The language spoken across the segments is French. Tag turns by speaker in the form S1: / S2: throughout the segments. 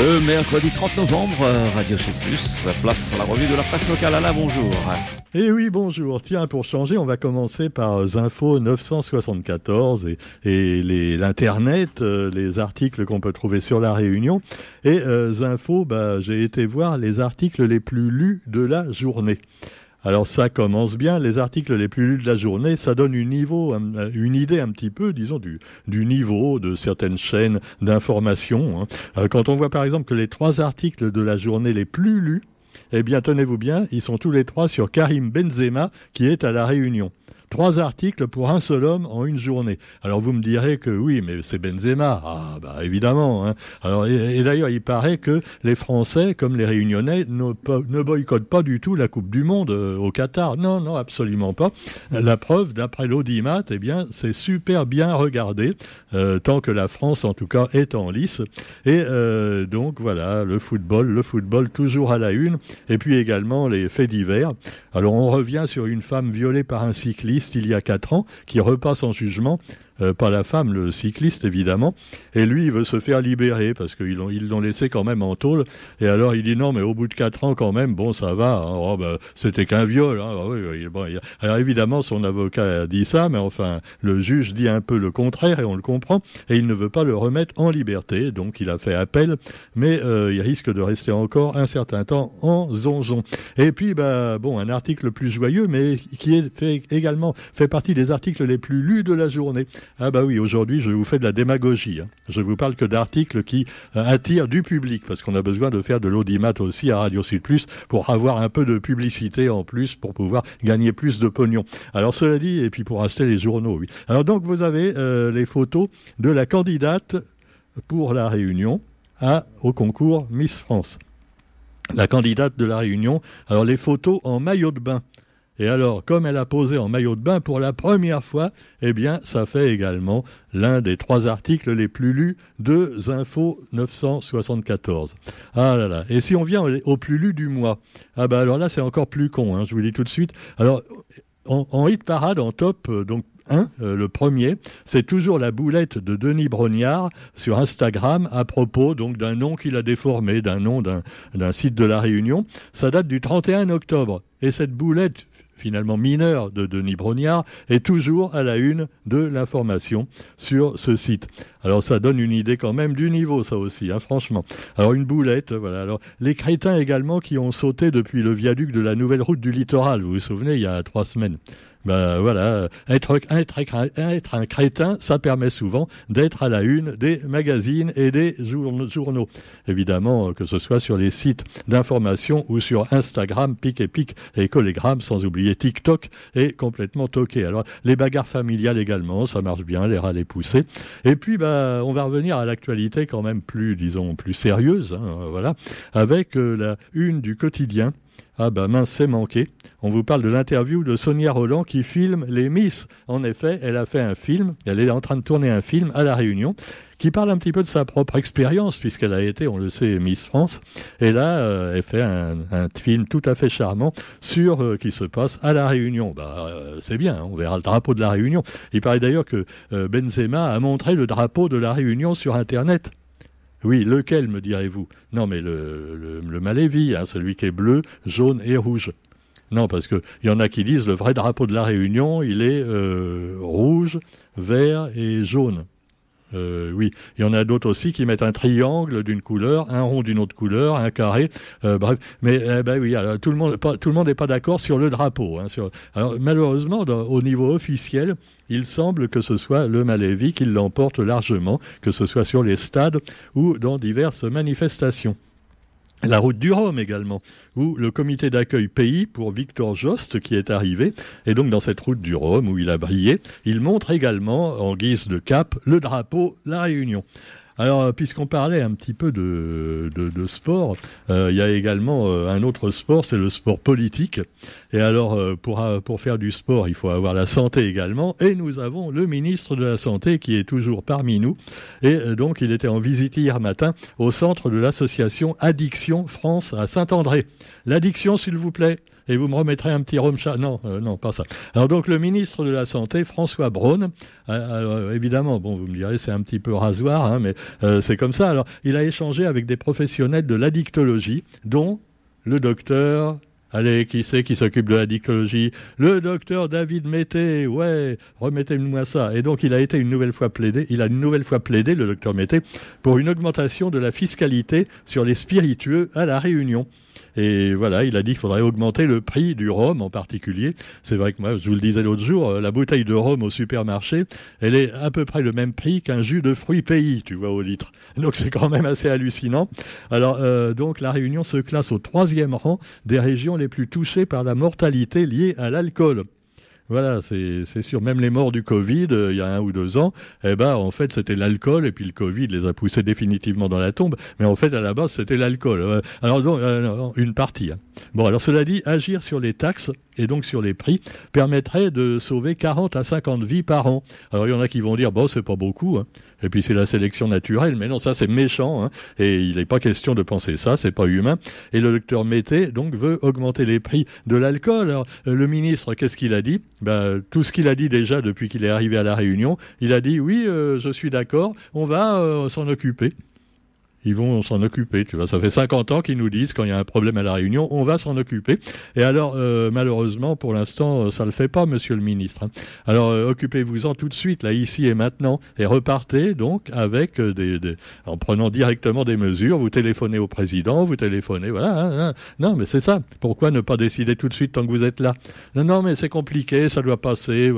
S1: Le mercredi 30 novembre, Radio C+, place à la revue de la presse locale. Alain, bonjour.
S2: Eh oui, bonjour. Tiens, pour changer, on va commencer par Zinfo 974 et, et l'Internet, euh, les articles qu'on peut trouver sur la Réunion. Et euh, bah, j'ai été voir les articles les plus lus de la journée. Alors ça commence bien, les articles les plus lus de la journée, ça donne une, niveau, une idée un petit peu, disons, du, du niveau de certaines chaînes d'information. Hein. Euh, quand on voit par exemple que les trois articles de la journée les plus lus, eh bien tenez-vous bien, ils sont tous les trois sur Karim Benzema qui est à la Réunion trois articles pour un seul homme en une journée. Alors vous me direz que oui, mais c'est Benzema. Ah bah évidemment. Hein. Alors et, d'ailleurs, il paraît que les Français, comme les Réunionnais, ne, boycottent pas du tout la Coupe du Monde euh, au Qatar. Non, non, absolument pas. La preuve, d'après l'audimat, eh bien, c'est super bien regardé, euh, tant que la France, en tout cas, est en lice. Et euh, donc voilà, le football, le football toujours à la une, et puis également les faits divers. Alors on revient sur une femme violée par un cycliste il y a quatre ans qui repasse en jugement euh, pas la femme, le cycliste évidemment. Et lui, il veut se faire libérer parce qu'ils l'ont ils l'ont laissé quand même en tôle. Et alors il dit non, mais au bout de quatre ans quand même, bon ça va. Hein. Oh, bah, c'était qu'un viol. Hein. Ah alors évidemment, son avocat a dit ça, mais enfin le juge dit un peu le contraire et on le comprend. Et il ne veut pas le remettre en liberté, donc il a fait appel, mais euh, il risque de rester encore un certain temps en zonzon. Et puis bah bon, un article plus joyeux, mais qui est fait également fait partie des articles les plus lus de la journée. Ah bah oui, aujourd'hui je vous fais de la démagogie. Hein. Je vous parle que d'articles qui euh, attirent du public, parce qu'on a besoin de faire de l'audimat aussi à Radio Sud Plus pour avoir un peu de publicité en plus, pour pouvoir gagner plus de pognon. Alors cela dit, et puis pour rester les journaux, oui. Alors donc vous avez euh, les photos de la candidate pour la Réunion à, au concours Miss France. La candidate de la Réunion, alors les photos en maillot de bain. Et alors, comme elle a posé en maillot de bain pour la première fois, eh bien, ça fait également l'un des trois articles les plus lus de Zinfo 974. Ah là là. Et si on vient au plus lu du mois, ah ben alors là, c'est encore plus con, hein, je vous dis tout de suite. Alors, en, hit parade, en top, euh, donc un, euh, le premier, c'est toujours la boulette de Denis Brognard sur Instagram à propos donc d'un nom qu'il a déformé, d'un nom d'un site de la Réunion. Ça date du 31 octobre. Et cette boulette finalement mineur de Denis Brognard, est toujours à la une de l'information sur ce site. Alors ça donne une idée quand même du niveau, ça aussi, hein, franchement. Alors une boulette, voilà. Alors les crétins également qui ont sauté depuis le viaduc de la nouvelle route du littoral, vous vous souvenez, il y a trois semaines ben voilà, être, être, un crétin, ça permet souvent d'être à la une des magazines et des journaux. Évidemment, que ce soit sur les sites d'information ou sur Instagram, Pic et Pic et Collegram, sans oublier TikTok, est complètement toqué. Alors, les bagarres familiales également, ça marche bien, les râles poussés. Et puis, bah, on va revenir à l'actualité quand même plus, disons, plus sérieuse, hein, voilà, avec euh, la une du quotidien ah ben mince, c'est manqué. On vous parle de l'interview de Sonia Roland qui filme les Miss. En effet, elle a fait un film, elle est en train de tourner un film à La Réunion qui parle un petit peu de sa propre expérience, puisqu'elle a été, on le sait, Miss France. Et là, euh, elle fait un, film tout à fait charmant sur euh, qui se passe à La Réunion. Bah, euh, c'est bien, hein, on verra le drapeau de La Réunion. Il paraît d'ailleurs que Benzema a montré le drapeau de La Réunion sur Internet. Oui, lequel, me direz-vous? Non, mais le, le, Malévi, hein, celui qui est bleu, jaune et rouge. Non, parce qu'il y en a qui disent le vrai drapeau de la Réunion, il est euh, rouge, vert et jaune. Euh, oui, il y en a d'autres aussi qui mettent un triangle d'une couleur, un rond d'une autre couleur, un carré, euh, bref. Mais eh ben oui, alors, tout le monde, pas, tout le monde n'est pas d'accord sur le drapeau. Hein, alors malheureusement, au niveau officiel, il semble que ce soit le Malévi qui l'emporte largement, que ce soit sur les stades ou dans diverses manifestations. La route du Rhum également, où le comité d'accueil pays pour Victor Jost qui est arrivé, et donc dans cette route du Rhum où il a brillé, il montre également en guise de cap le drapeau La Réunion. Alors, euh, puisqu'on parlait un petit peu de, de, sport, euh, il y a également euh, un autre sport, c'est le sport politique. Et alors, pour, pour faire du sport, il faut avoir la santé également. Et nous avons le ministre de la Santé qui est toujours parmi nous. Et donc, il était en visite hier matin au centre de l'association Addiction France à Saint-André. L'addiction, s'il vous plaît et vous me remettrez un petit rhum chat. Non, euh, non, pas ça. Alors donc le ministre de la Santé, François Braun, euh, évidemment, bon, vous me direz, c'est un petit peu rasoir, hein, mais c'est comme ça. Alors, il a échangé avec des professionnels de l'addictologie, dont le docteur Allez, qui c'est qui s'occupe de la dictologie Le docteur David Mété, ouais, remettez-moi ça. Et donc il a été une nouvelle fois plaidé, il a une nouvelle fois plaidé, le docteur Mété, pour une augmentation de la fiscalité sur les spiritueux à la Réunion. Et voilà, il a dit qu'il faudrait augmenter le prix du rhum en particulier. C'est vrai que moi, je vous le disais l'autre jour, euh, la bouteille de rhum au supermarché, elle est à peu près le même prix qu'un jus de fruits pays, tu vois, au litre. Donc c'est quand même assez hallucinant. Alors euh, donc la Réunion se classe au troisième rang des régions les plus touchées par la mortalité liée à l'alcool. Voilà, c'est sûr. Même les morts du Covid, euh, il y a un ou deux ans, eh ben, en fait, c'était l'alcool, et puis le Covid les a poussés définitivement dans la tombe. Mais en fait, à la base, c'était l'alcool. Euh, alors, donc, euh, une partie. Hein. Bon, alors cela dit, agir sur les taxes et donc sur les prix permettrait de sauver 40 à 50 vies par an. Alors il y en a qui vont dire bon c'est pas beaucoup, hein. et puis c'est la sélection naturelle, mais non ça c'est méchant, hein. et il n'est pas question de penser ça, c'est pas humain. Et le docteur Mété donc veut augmenter les prix de l'alcool. Alors le ministre qu'est-ce qu'il a dit? Ben, tout ce qu'il a dit déjà depuis qu'il est arrivé à la Réunion, il a dit oui euh, je suis d'accord, on va euh, s'en occuper ils vont s'en occuper. Tu vois, ça fait 50 ans qu'ils nous disent quand il y a un problème à la Réunion, on va s'en occuper. Et alors, euh, malheureusement, pour l'instant, euh, ça le fait pas, Monsieur le Ministre. Hein. Alors, euh, occupez-vous-en tout de suite, là, ici et maintenant, et repartez donc avec des, en prenant directement des mesures. Vous téléphonez au président, vous téléphonez, voilà. Hein, hein. Non, mais c'est ça. Pourquoi ne pas décider tout de suite tant que vous êtes là? Non, non, mais c'est compliqué, ça doit passer.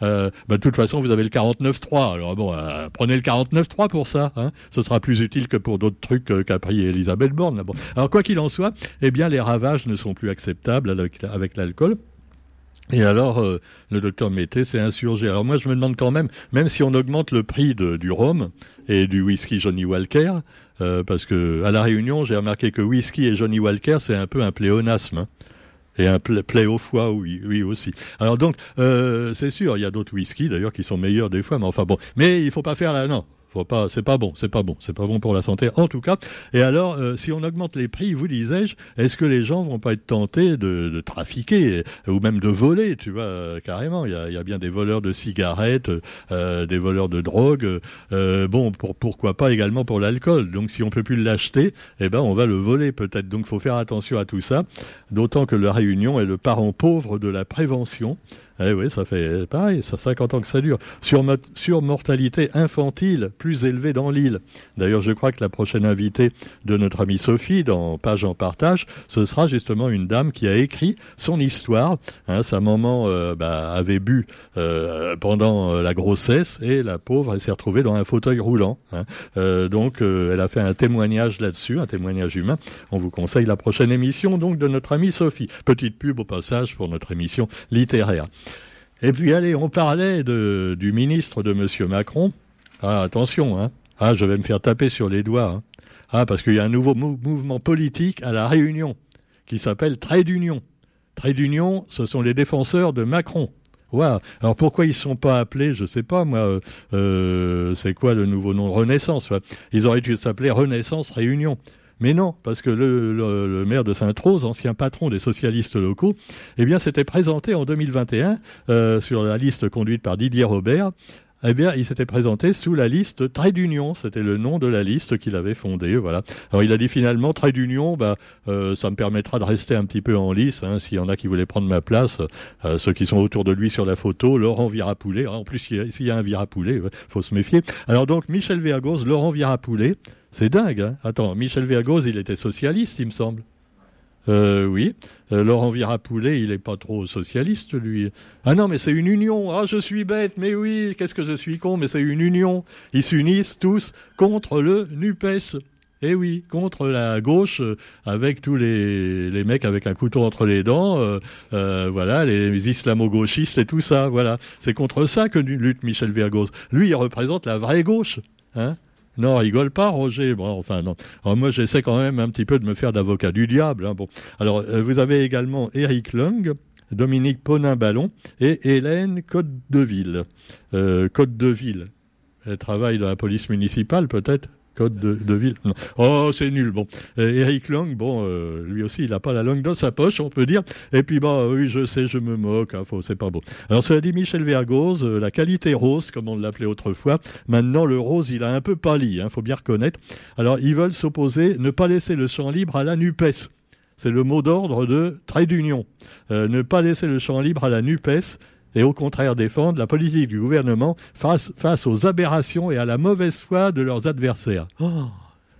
S2: Ben, de toute façon, vous avez le 49.3. Alors bon, prenez le 49.3 pour ça. Ce sera plus utile que pour d'autres trucs euh, qu'a pris Elisabeth Borne. Alors quoi qu'il en soit, eh bien les ravages ne sont plus acceptables avec, l'alcool. Et alors, euh, le docteur Mété s'est insurgé. Alors moi, je me demande quand même, même si on augmente le prix du rhum et du whisky Johnny Walker, euh, parce que à la Réunion, j'ai remarqué que whisky et Johnny Walker, c'est un peu un pléonasme. Hein. et un plaie au foie, oui, oui aussi. Alors donc, c'est sûr, il y a d'autres whisky d'ailleurs qui sont meilleurs des fois, mais enfin bon. Mais il faut pas faire la non c'est pas bon, c'est pas bon, c'est pas bon pour la santé en tout cas. Et alors, euh, si on augmente les prix, vous disais-je, est-ce que les gens vont pas être tentés de, trafiquer ou même de voler, tu vois, euh, carrément? Il y a, bien des voleurs de cigarettes, euh, des voleurs de drogue. bon, pour, pourquoi pas également pour l'alcool? Donc, si on peut plus l'acheter, eh ben, on va le voler peut-être. Donc, faut faire attention à tout ça. D'autant que la Réunion est le parent pauvre de la prévention. Eh oui, ça fait pareil, ça 50 ans que ça dure. Sur, sur mortalité infantile plus élevée dans l'île. D'ailleurs, je crois que la prochaine invitée de notre amie Sophie, dans Page en partage, ce sera justement une dame qui a écrit son histoire. Hein, sa maman euh, bah, avait bu euh, pendant euh, la grossesse et la pauvre, elle s'est retrouvée dans un fauteuil roulant. Hein. donc, elle a fait un témoignage là-dessus, un témoignage humain. On vous conseille la prochaine émission donc de notre amie Sophie. Petite pub au passage pour notre émission littéraire. Et puis allez, on parlait du ministre de Monsieur Macron. Ah, attention, hein. Ah, je vais me faire taper sur les doigts. Hein. Ah, parce qu'il y a un nouveau mouvement politique à la Réunion qui s'appelle Trade d'Union. Trade d'Union, ce sont les défenseurs de Macron. Alors pourquoi ils ne sont pas appelés, je ne sais pas moi, euh, euh, c'est quoi le nouveau nom? Renaissance. Ils auraient dû s'appeler Renaissance Réunion. Mais non, parce que le, maire de Sainte-Rose, ancien patron des socialistes locaux, eh bien, s'était présenté en 2021 euh, sur la liste conduite par Didier Robert. Eh bien, il s'était présenté sous la liste Trait d'Union. C'était le nom de la liste qu'il avait fondée. Voilà. Alors, il a dit finalement Trait d'Union, bah, euh, ça me permettra de rester un petit peu en lice. Hein, S'il y en a qui voulaient prendre ma place, euh, ceux qui sont autour de lui sur la photo, Laurent Virapoulet. En plus, s'il y, a un Virapoulet, il faut se méfier. Alors donc, Michel Vergoz, Laurent Virapoulet. C'est dingue, hein Attends, Michel Vergoz, il était socialiste, il me semble. Euh, oui. Euh, Laurent Virapoulet, il est pas trop socialiste, lui. Ah non, mais c'est une union. Ah, je suis bête, mais oui, qu'est-ce que je suis con, mais c'est une union. Ils s'unissent tous contre le NUPES. Eh oui, contre la gauche, euh, avec tous les, les, mecs avec un couteau entre les dents, euh, voilà, les islamo-gauchistes et tout ça, voilà. C'est contre ça que lutte Michel Vergoz. Lui, il représente la vraie gauche, hein. Non, rigole pas, Roger. Bon, enfin, non. moi, j'essaie quand même un petit peu de me faire d'avocat du diable. Hein. Bon. Alors, euh, vous avez également Eric Lung, Dominique Ponin-Ballon et Hélène Côte-de-Ville. Euh, Côte-de-Ville. Elle travaille dans la police municipale, peut-être? Code de, ville. Oh, c'est nul. Bon, Eric Lang, bon, lui aussi, il n'a pas la langue dans sa poche, on peut dire. Et puis, bah, oui, je sais, je me moque. Hein, c'est pas beau. Alors, cela dit, Michel Vergoz, la qualité rose, comme on l'appelait autrefois. Maintenant, le rose, il a un peu pâli. Il faut bien reconnaître. Alors, ils veulent s'opposer, ne pas laisser le champ libre à la Nupes. C'est le mot d'ordre de Trade d'Union. Euh, ne pas laisser le champ libre à la NUPES et au contraire défendre la politique du gouvernement face, face aux aberrations et à la mauvaise foi de leurs adversaires. Oh,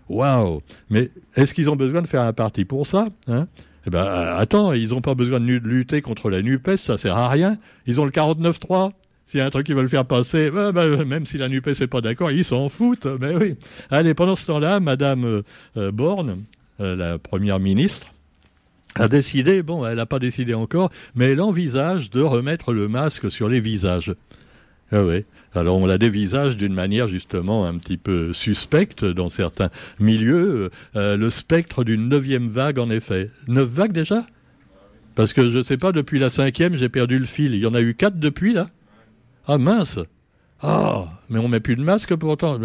S2: waouh Mais est-ce qu'ils ont besoin de faire un parti pour ça hein? Eh ben, euh, attends, ils n'ont pas besoin de lutter contre la NUPES, ça sert à rien. Ils ont le 49-3. S'il y a un truc qu'ils veulent faire passer, bah, bah, même si la NUPES n'est pas d'accord, ils s'en foutent. Mais oui. Allez, pendant ce temps-là, Madame euh, Borne, la première ministre, a décidé, bon, elle n'a pas décidé encore, mais elle envisage de remettre le masque sur les visages. Ah oui. Alors on la dévisage d'une manière justement un petit peu suspecte dans certains milieux, euh, le spectre d'une neuvième vague en effet. Neuf vagues déjà? Parce que je ne sais pas, depuis la cinquième, j'ai perdu le fil. Il y en a eu quatre depuis là? Ah mince Ah, mais on met plus de masque pourtant.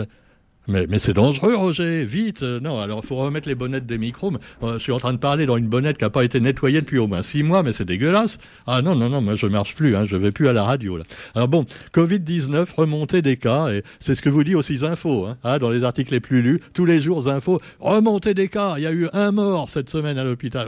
S2: Mais, c'est dangereux, Roger, vite. Euh, non, alors il faut remettre les bonnettes des micros. Euh, je suis en train de parler dans une bonnette qui n'a pas été nettoyée depuis au moins six mois, mais c'est dégueulasse. Ah non, non, non, moi je marche plus, hein, je vais plus à la radio. Là. Alors bon, Covid-19, remontée des cas, et c'est ce que vous dit aussi Info, hein, ah, dans les articles les plus lus, tous les jours Info, remontée des cas, il y a eu un mort cette semaine à l'hôpital.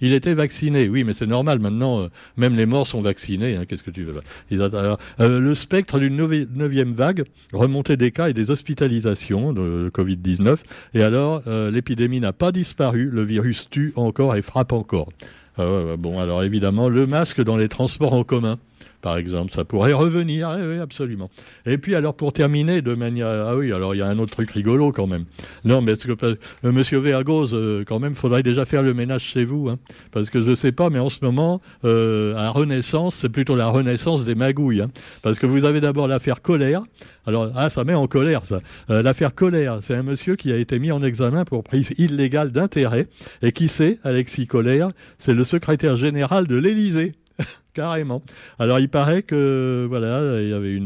S2: Il était vacciné, oui, mais c'est normal. Maintenant, euh, même les morts sont vaccinés. Hein, Qu'est-ce que tu veux? Euh, Le spectre d'une neuvième vague, remontée des cas et des hospitalisations de Covid-19. Et alors, euh, l'épidémie n'a pas disparu. Le virus tue encore et frappe encore. bon, alors évidemment, le masque dans les transports en commun par exemple. Ça pourrait revenir, oui, absolument. Et puis, alors, pour terminer, de manière... Ah oui, alors, il y a un autre truc rigolo, quand même. Non, mais que, euh, Monsieur Vergoz, euh, quand même, faudrait déjà faire le ménage chez vous, hein. parce que je sais pas, mais en ce moment, euh, à Renaissance, c'est plutôt la renaissance des magouilles, hein. parce que vous avez d'abord l'affaire Colère. Alors, ah, ça met en colère, ça. Euh, l'affaire Colère, c'est un monsieur qui a été mis en examen pour prise illégale d'intérêt, et qui c'est, Alexis Colère C'est le secrétaire général de l'Élysée. Carrément. Alors il paraît que voilà, il y avait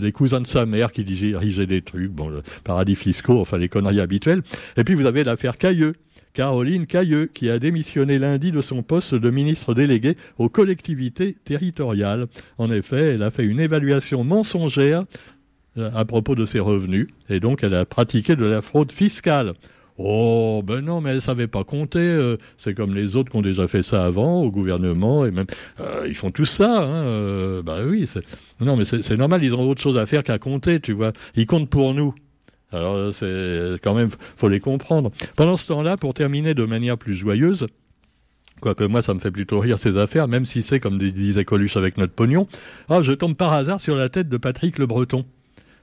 S2: des, cousins de sa mère qui dirigeaient des trucs, bon, paradis fiscaux, enfin les conneries habituelles. Et puis vous avez l'affaire Cailleux. Caroline Cailleux, qui a démissionné lundi de son poste de ministre délégué aux collectivités territoriales. En effet, elle a fait une évaluation mensongère euh, à propos de ses revenus, et donc elle a pratiqué de la fraude fiscale. Oh, ben non, mais elle savait pas compter. Euh, c'est comme les autres qui ont déjà fait ça avant, au gouvernement, et même, euh, ils font tout ça. Bah oui, non, mais c'est normal, ils ont autre chose à faire qu'à compter, tu vois. Ils comptent pour nous. Alors, c'est quand même, faut les comprendre. Pendant ce temps-là, pour terminer de manière plus joyeuse, quoique moi, ça me fait plutôt rire ces affaires, même si c'est, comme disait Coluche avec notre pognon, ah, je tombe par hasard sur la tête de Patrick Le Breton.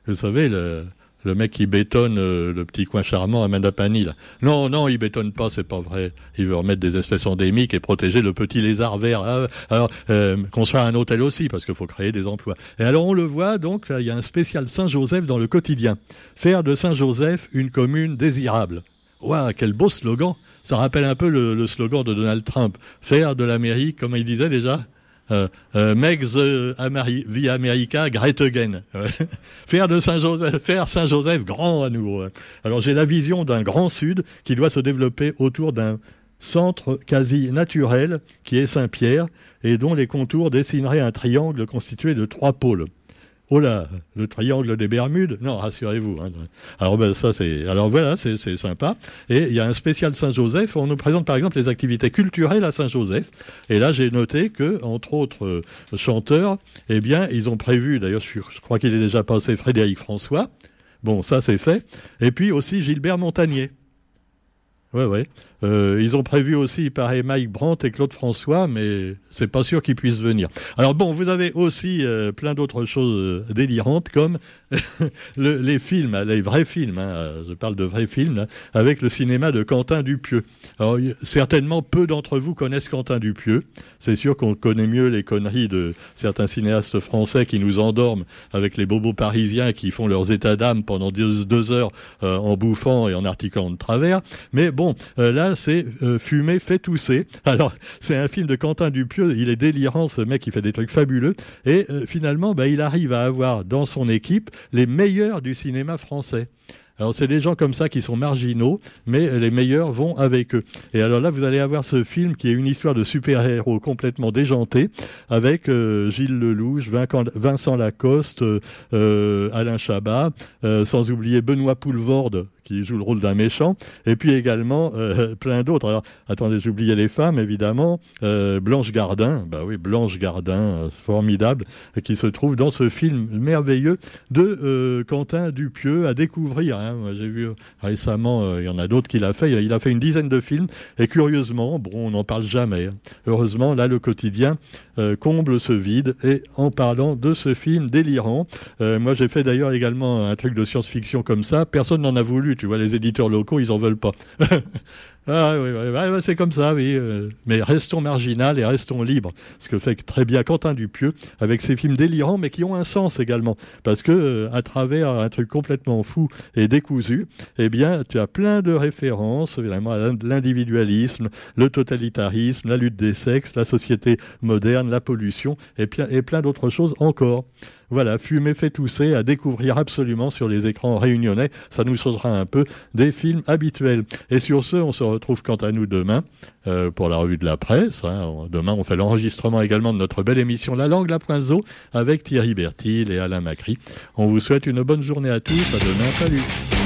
S2: Vous savez, le, le mec qui bétonne euh, le petit coin charmant à Mandapani. Là. Non, non, il bétonne pas, c'est pas vrai. Il veut remettre des espèces endémiques et protéger le petit lézard vert. Ah, alors, euh, construire un hôtel aussi, parce qu'il faut créer des emplois. Et alors, on le voit, donc, il y a un spécial Saint-Joseph dans le quotidien. Faire de Saint-Joseph une commune désirable. Waouh, quel beau slogan Ça rappelle un peu le, le slogan de Donald Trump. Faire de l'Amérique, comme il disait déjà euh, euh, Megs via America Great faire Saint-Joseph, faire Saint-Joseph grand à nouveau. Alors j'ai la vision d'un grand sud qui doit se développer autour d'un centre quasi naturel qui est Saint-Pierre et dont les contours dessineraient un triangle constitué de trois pôles. Oh là, le triangle des Bermudes Non, rassurez-vous. Hein. Alors ben, ça c'est, alors voilà, c'est sympa. Et il y a un spécial Saint-Joseph. On nous présente par exemple les activités culturelles à Saint-Joseph. Et là, j'ai noté que entre autres euh, chanteurs, eh bien, ils ont prévu. D'ailleurs, je, je crois qu'il est déjà passé Frédéric François. Bon, ça c'est fait. Et puis aussi Gilbert Montagnier. Ouais, ouais. Euh, ils ont prévu aussi, il Mike Brandt et Claude François, mais c'est pas sûr qu'ils puissent venir. Alors bon, vous avez aussi euh, plein d'autres choses euh, délirantes, comme les films, les vrais films. Hein, je parle de vrais films avec le cinéma de Quentin Dupieux. Alors certainement peu d'entre vous connaissent Quentin Dupieux. C'est sûr qu'on connaît mieux les conneries de certains cinéastes français qui nous endorment avec les bobos parisiens qui font leurs états d'âme pendant deux, heures en bouffant et en articulant de travers. Mais bon, là c'est euh, Fumer fait tousser. Alors, c'est un film de Quentin Dupieux. Il est délirant, ce mec, il fait des trucs fabuleux. Et euh, finalement, bah, il arrive à avoir dans son équipe les meilleurs du cinéma français. Alors c'est des gens comme ça qui sont marginaux, mais les meilleurs vont avec eux. Et alors là, vous allez avoir ce film qui est une histoire de super-héros complètement déjanté, avec euh, Gilles Lelouch, Vincent Lacoste, euh, Alain Chabat, euh, sans oublier Benoît Poulvorde, qui joue le rôle d'un méchant, et puis également euh, plein d'autres. Alors, attendez, j'oubliais les femmes, évidemment. Euh, Blanche Gardin, bah oui, Blanche Gardin, euh, formidable, qui se trouve dans ce film merveilleux de Quentin Dupieux à découvrir. Hein. J'ai vu récemment, il y en a d'autres qu'il a fait. Il a fait une dizaine de films, et curieusement, bon, on n'en parle jamais. Hein. Heureusement, là, le quotidien comble ce vide. Et en parlant de ce film délirant, moi, j'ai fait d'ailleurs également un truc de science-fiction comme ça. Personne n'en a voulu tu vois, les éditeurs locaux, ils en veulent pas. ah oui, oui, c'est comme ça, oui. Euh, mais restons marginal et restons libres. Ce que fait très bien Quentin Dupieux avec ses films délirants, mais qui ont un sens également, parce que euh, à travers un truc complètement fou et décousu, eh bien, tu as plein de références, évidemment, à l'individualisme, le totalitarisme, la lutte des sexes, la société moderne, la pollution, et plein d'autres choses encore. Voilà, fumer fait tousser à découvrir absolument sur les écrans réunionnais. Ça nous sautera un peu des films habituels. Et sur ce, on se retrouve quant à nous demain euh, pour la revue de la presse. Hein. Demain, on fait l'enregistrement également de notre belle émission La langue, la poinzo avec Thierry Bertil et Alain Macri. On vous souhaite une bonne journée à tous. À demain. Salut.